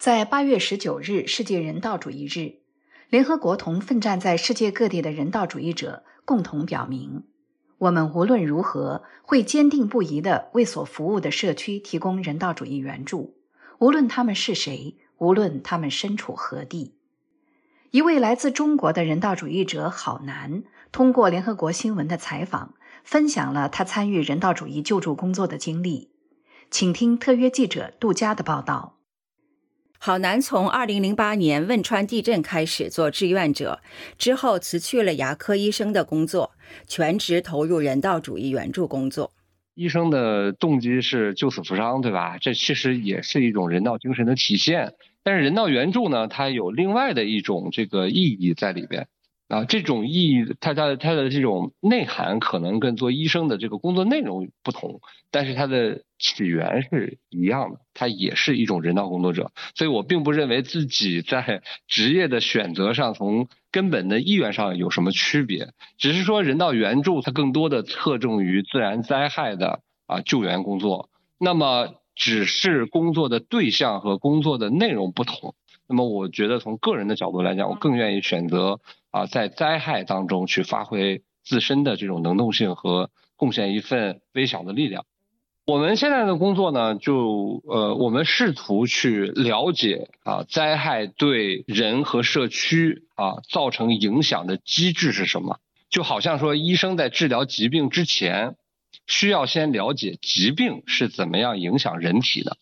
在八月十九日世界人道主义日，联合国同奋战在世界各地的人道主义者共同表明，我们无论如何会坚定不移地为所服务的社区提供人道主义援助，无论他们是谁，无论他们身处何地。一位来自中国的人道主义者郝楠通过联合国新闻的采访，分享了他参与人道主义救助工作的经历。请听特约记者杜佳的报道。郝楠从二零零八年汶川地震开始做志愿者，之后辞去了牙科医生的工作，全职投入人道主义援助工作。医生的动机是救死扶伤，对吧？这其实也是一种人道精神的体现。但是人道援助呢，它有另外的一种这个意义在里边。啊，这种意义，它它的它的这种内涵可能跟做医生的这个工作内容不同，但是它的起源是一样的，它也是一种人道工作者。所以我并不认为自己在职业的选择上，从根本的意愿上有什么区别，只是说人道援助它更多的侧重于自然灾害的啊救援工作，那么只是工作的对象和工作的内容不同。那么我觉得从个人的角度来讲，我更愿意选择啊，在灾害当中去发挥自身的这种能动性和贡献一份微小的力量。我们现在的工作呢，就呃，我们试图去了解啊，灾害对人和社区啊造成影响的机制是什么。就好像说，医生在治疗疾病之前，需要先了解疾病是怎么样影响人体的。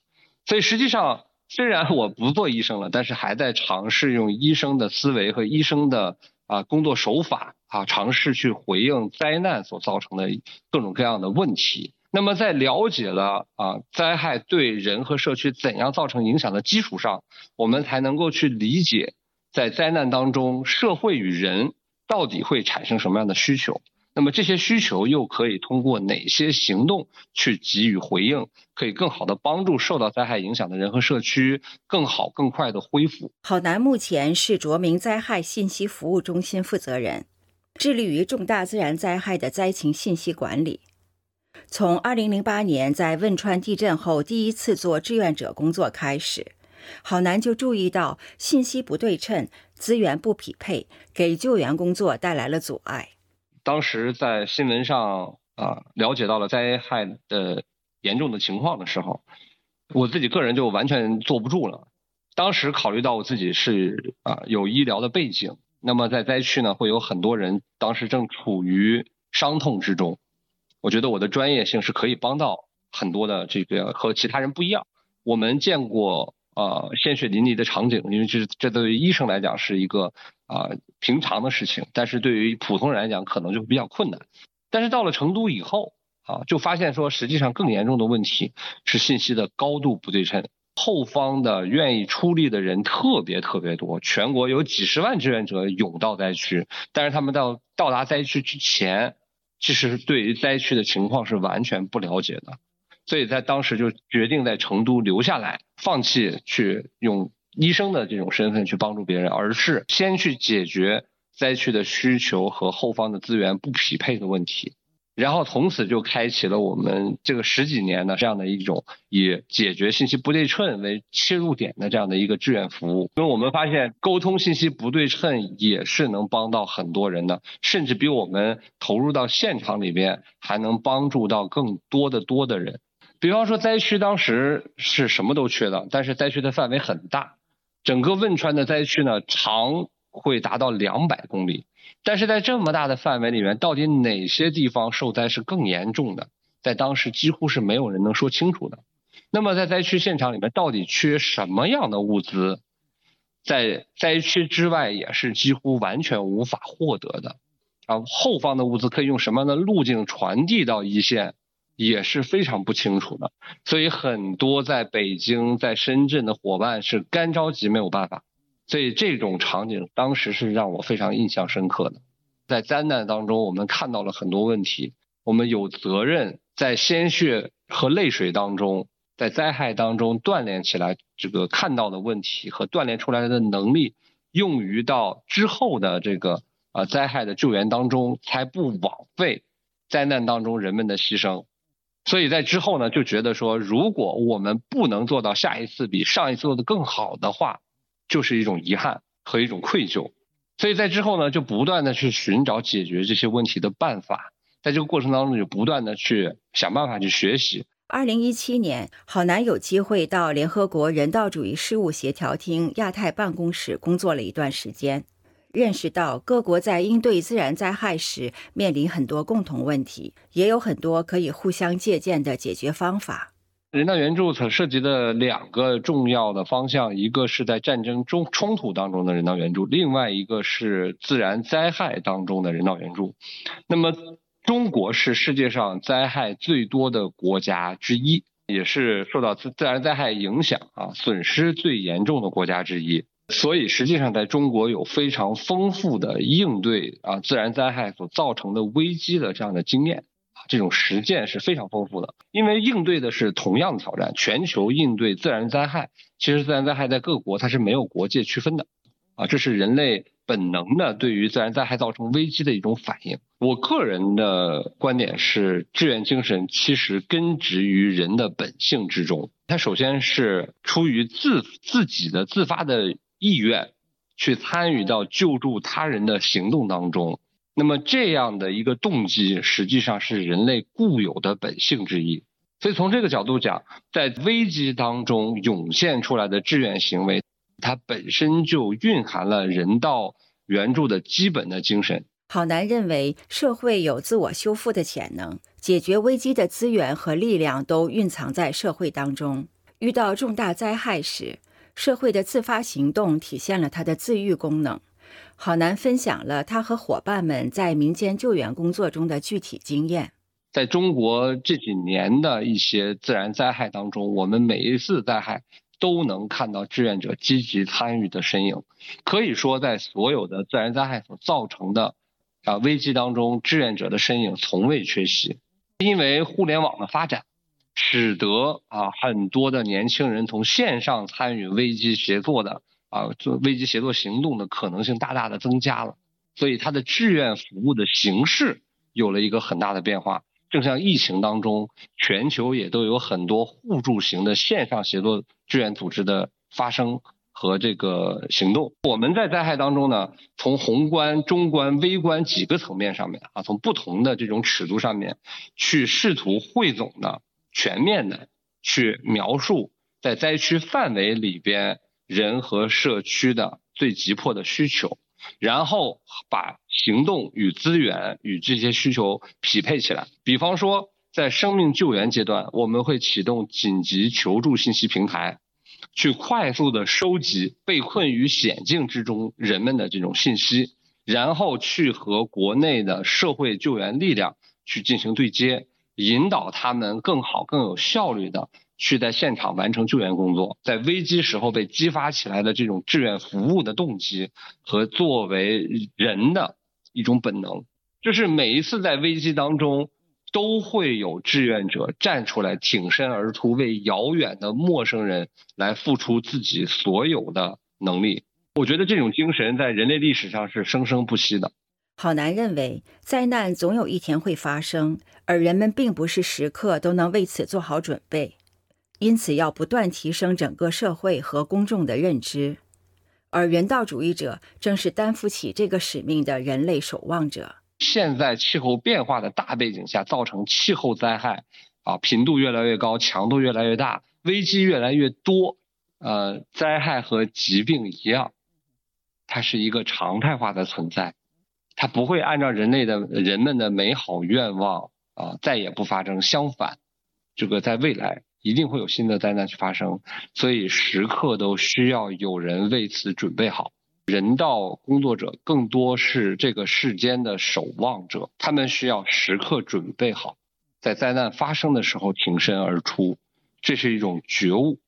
所以实际上。虽然我不做医生了，但是还在尝试用医生的思维和医生的啊工作手法啊，尝试去回应灾难所造成的各种各样的问题。那么在了解了啊灾害对人和社区怎样造成影响的基础上，我们才能够去理解在灾难当中社会与人到底会产生什么样的需求。那么这些需求又可以通过哪些行动去给予回应，可以更好的帮助受到灾害影响的人和社区更好更快的恢复？郝楠目前是卓明灾害信息服务中心负责人，致力于重大自然灾害的灾情信息管理。从2008年在汶川地震后第一次做志愿者工作开始，郝楠就注意到信息不对称、资源不匹配，给救援工作带来了阻碍。当时在新闻上啊了解到了灾害的严重的情况的时候，我自己个人就完全坐不住了。当时考虑到我自己是啊有医疗的背景，那么在灾区呢会有很多人当时正处于伤痛之中，我觉得我的专业性是可以帮到很多的这个和其他人不一样。我们见过。啊，鲜血淋漓的场景，因为这这对于医生来讲是一个啊平常的事情，但是对于普通人来讲可能就比较困难。但是到了成都以后啊，就发现说实际上更严重的问题是信息的高度不对称，后方的愿意出力的人特别特别多，全国有几十万志愿者涌到灾区，但是他们到到达灾区之前，其实对于灾区的情况是完全不了解的。所以在当时就决定在成都留下来，放弃去用医生的这种身份去帮助别人，而是先去解决灾区的需求和后方的资源不匹配的问题，然后从此就开启了我们这个十几年的这样的一种以解决信息不对称为切入点的这样的一个志愿服务。因为我们发现沟通信息不对称也是能帮到很多人的，甚至比我们投入到现场里边还能帮助到更多的多的人。比方说，灾区当时是什么都缺的，但是灾区的范围很大，整个汶川的灾区呢长会达到两百公里，但是在这么大的范围里面，到底哪些地方受灾是更严重的，在当时几乎是没有人能说清楚的。那么在灾区现场里面，到底缺什么样的物资，在灾区之外也是几乎完全无法获得的。啊，后方的物资可以用什么样的路径传递到一线？也是非常不清楚的，所以很多在北京、在深圳的伙伴是干着急没有办法，所以这种场景当时是让我非常印象深刻的。在灾难当中，我们看到了很多问题，我们有责任在鲜血和泪水当中，在灾害当中锻炼起来这个看到的问题和锻炼出来的能力，用于到之后的这个啊灾害的救援当中，才不枉费灾难当中人们的牺牲。所以在之后呢，就觉得说，如果我们不能做到下一次比上一次做的更好的话，就是一种遗憾和一种愧疚。所以在之后呢，就不断的去寻找解决这些问题的办法，在这个过程当中，就不断的去想办法去学习。二零一七年，郝楠有机会到联合国人道主义事务协调厅亚太办公室工作了一段时间。认识到各国在应对自然灾害时面临很多共同问题，也有很多可以互相借鉴的解决方法。人道援助所涉及的两个重要的方向，一个是在战争中冲突当中的人道援助，另外一个是自然灾害当中的人道援助。那么，中国是世界上灾害最多的国家之一，也是受到自自然灾害影响啊损失最严重的国家之一。所以，实际上在中国有非常丰富的应对啊自然灾害所造成的危机的这样的经验啊，这种实践是非常丰富的。因为应对的是同样的挑战，全球应对自然灾害，其实自然灾害在各国它是没有国界区分的啊，这是人类本能的对于自然灾害造成危机的一种反应。我个人的观点是，志愿精神其实根植于人的本性之中，它首先是出于自自己的自发的。意愿去参与到救助他人的行动当中，那么这样的一个动机实际上是人类固有的本性之一。所以从这个角度讲，在危机当中涌现出来的志愿行为，它本身就蕴含了人道援助的基本的精神。郝楠认为，社会有自我修复的潜能，解决危机的资源和力量都蕴藏在社会当中。遇到重大灾害时，社会的自发行动体现了它的自愈功能。郝楠分享了他和伙伴们在民间救援工作中的具体经验。在中国这几年的一些自然灾害当中，我们每一次灾害都能看到志愿者积极参与的身影。可以说，在所有的自然灾害所造成的啊危机当中，志愿者的身影从未缺席。因为互联网的发展。使得啊很多的年轻人从线上参与危机协作的啊做危机协作行动的可能性大大的增加了，所以他的志愿服务的形式有了一个很大的变化。正像疫情当中，全球也都有很多互助型的线上协作志愿组织的发生和这个行动。我们在灾害当中呢，从宏观、中观、微观几个层面上面啊，从不同的这种尺度上面去试图汇总的。全面的去描述在灾区范围里边人和社区的最急迫的需求，然后把行动与资源与这些需求匹配起来。比方说，在生命救援阶段，我们会启动紧急求助信息平台，去快速的收集被困于险境之中人们的这种信息，然后去和国内的社会救援力量去进行对接。引导他们更好、更有效率的去在现场完成救援工作，在危机时候被激发起来的这种志愿服务的动机和作为人的一种本能，就是每一次在危机当中都会有志愿者站出来挺身而出，为遥远的陌生人来付出自己所有的能力。我觉得这种精神在人类历史上是生生不息的。好男认为，灾难总有一天会发生，而人们并不是时刻都能为此做好准备，因此要不断提升整个社会和公众的认知。而人道主义者正是担负起这个使命的人类守望者。现在气候变化的大背景下，造成气候灾害啊频度越来越高，强度越来越大，危机越来越多。呃，灾害和疾病一样，它是一个常态化的存在。它不会按照人类的人们的美好愿望啊，再也不发生。相反，这个在未来一定会有新的灾难去发生，所以时刻都需要有人为此准备好。人道工作者更多是这个世间的守望者，他们需要时刻准备好，在灾难发生的时候挺身而出。这是一种觉悟，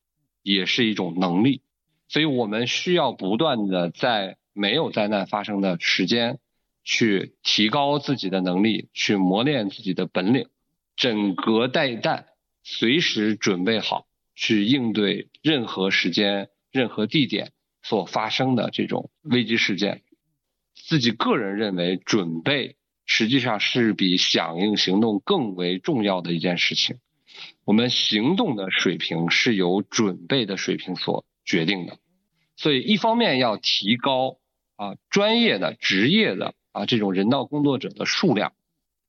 也是一种能力。所以我们需要不断的在没有灾难发生的时间。去提高自己的能力，去磨练自己的本领，整个待旦，随时准备好去应对任何时间、任何地点所发生的这种危机事件。自己个人认为，准备实际上是比响应行动更为重要的一件事情。我们行动的水平是由准备的水平所决定的。所以，一方面要提高啊专业的、职业的啊这种人道工作者的数量，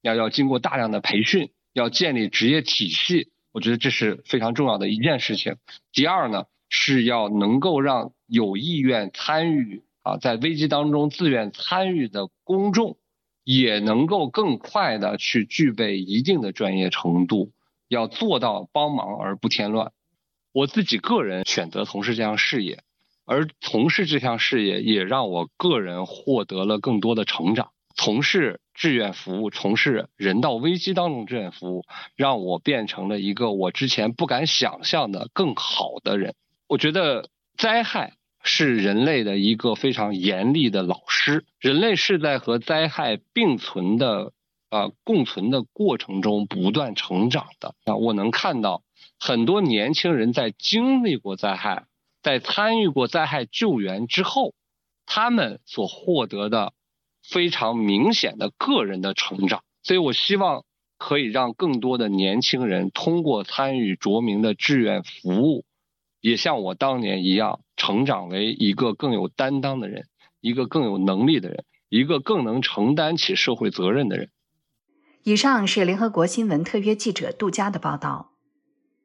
要要经过大量的培训，要建立职业体系，我觉得这是非常重要的一件事情。第二呢，是要能够让有意愿参与啊在危机当中自愿参与的公众，也能够更快的去具备一定的专业程度，要做到帮忙而不添乱。我自己个人选择从事这项事业。而从事这项事业，也让我个人获得了更多的成长。从事志愿服务，从事人道危机当中志愿服务，让我变成了一个我之前不敢想象的更好的人。我觉得灾害是人类的一个非常严厉的老师，人类是在和灾害并存的啊共存的过程中不断成长的。啊，我能看到很多年轻人在经历过灾害。在参与过灾害救援之后，他们所获得的非常明显的个人的成长，所以我希望可以让更多的年轻人通过参与卓明的志愿服务，也像我当年一样，成长为一个更有担当的人，一个更有能力的人，一个更能承担起社会责任的人。以上是联合国新闻特约记者杜佳的报道。